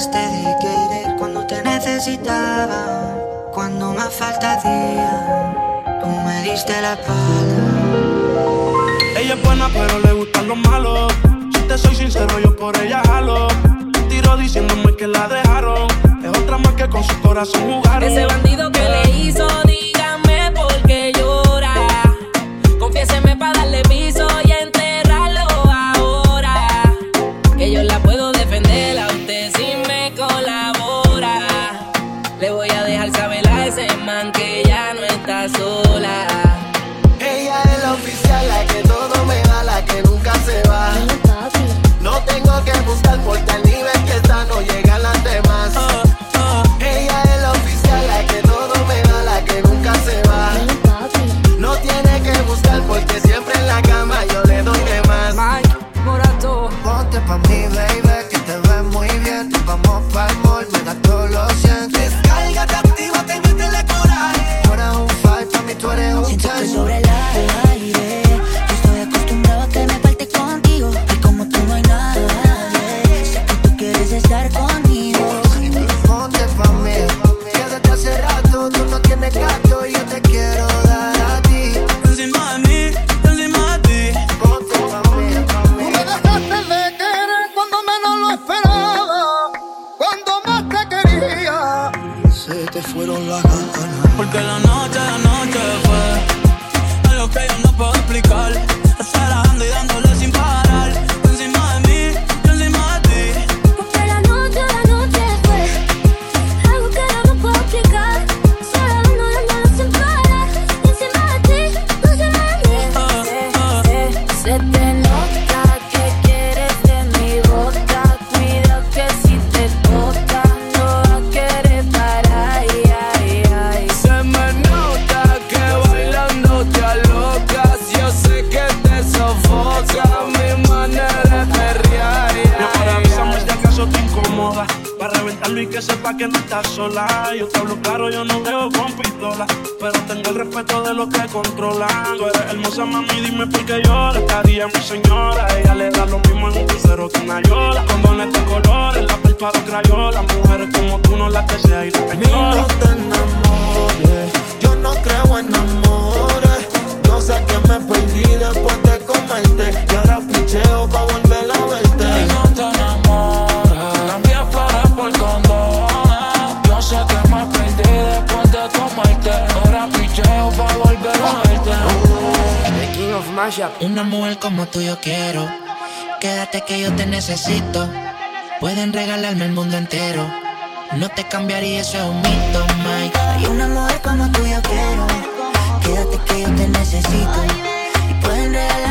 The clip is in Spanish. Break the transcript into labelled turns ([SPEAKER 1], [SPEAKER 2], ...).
[SPEAKER 1] dejaste de querer cuando te necesitaba, cuando más falta hacía, tú me diste la pala.
[SPEAKER 2] Ella es buena pero le gustan los malos, si te soy sincero yo por ella jalo, tiro diciéndome que la dejaron, es otra más que con su corazón jugaron.
[SPEAKER 3] Ese bandido que le hizo.
[SPEAKER 4] Porque la
[SPEAKER 2] noche, la noche fue algo que yo no puedo explicar. Acelerando y dándole y que sepa que no estás sola. Yo te hablo claro, yo no veo con pistola. Pero tengo el respeto de los que controlan. Tú eres hermosa, mami, dime por qué llora. Estaría mi señora. Ella le da lo mismo en un crucero que una yola. Condones de colores, la piel para crayola. Mujeres como tú no las deseas y las
[SPEAKER 4] no te enamores, yo no creo en amores.
[SPEAKER 1] Una mujer como tú yo quiero. Quédate que yo te necesito. Pueden regalarme el mundo entero. No te cambiaría, eso es un mito, Mike. Hay una mujer como tú yo quiero. Quédate que yo te necesito. Y pueden regalarme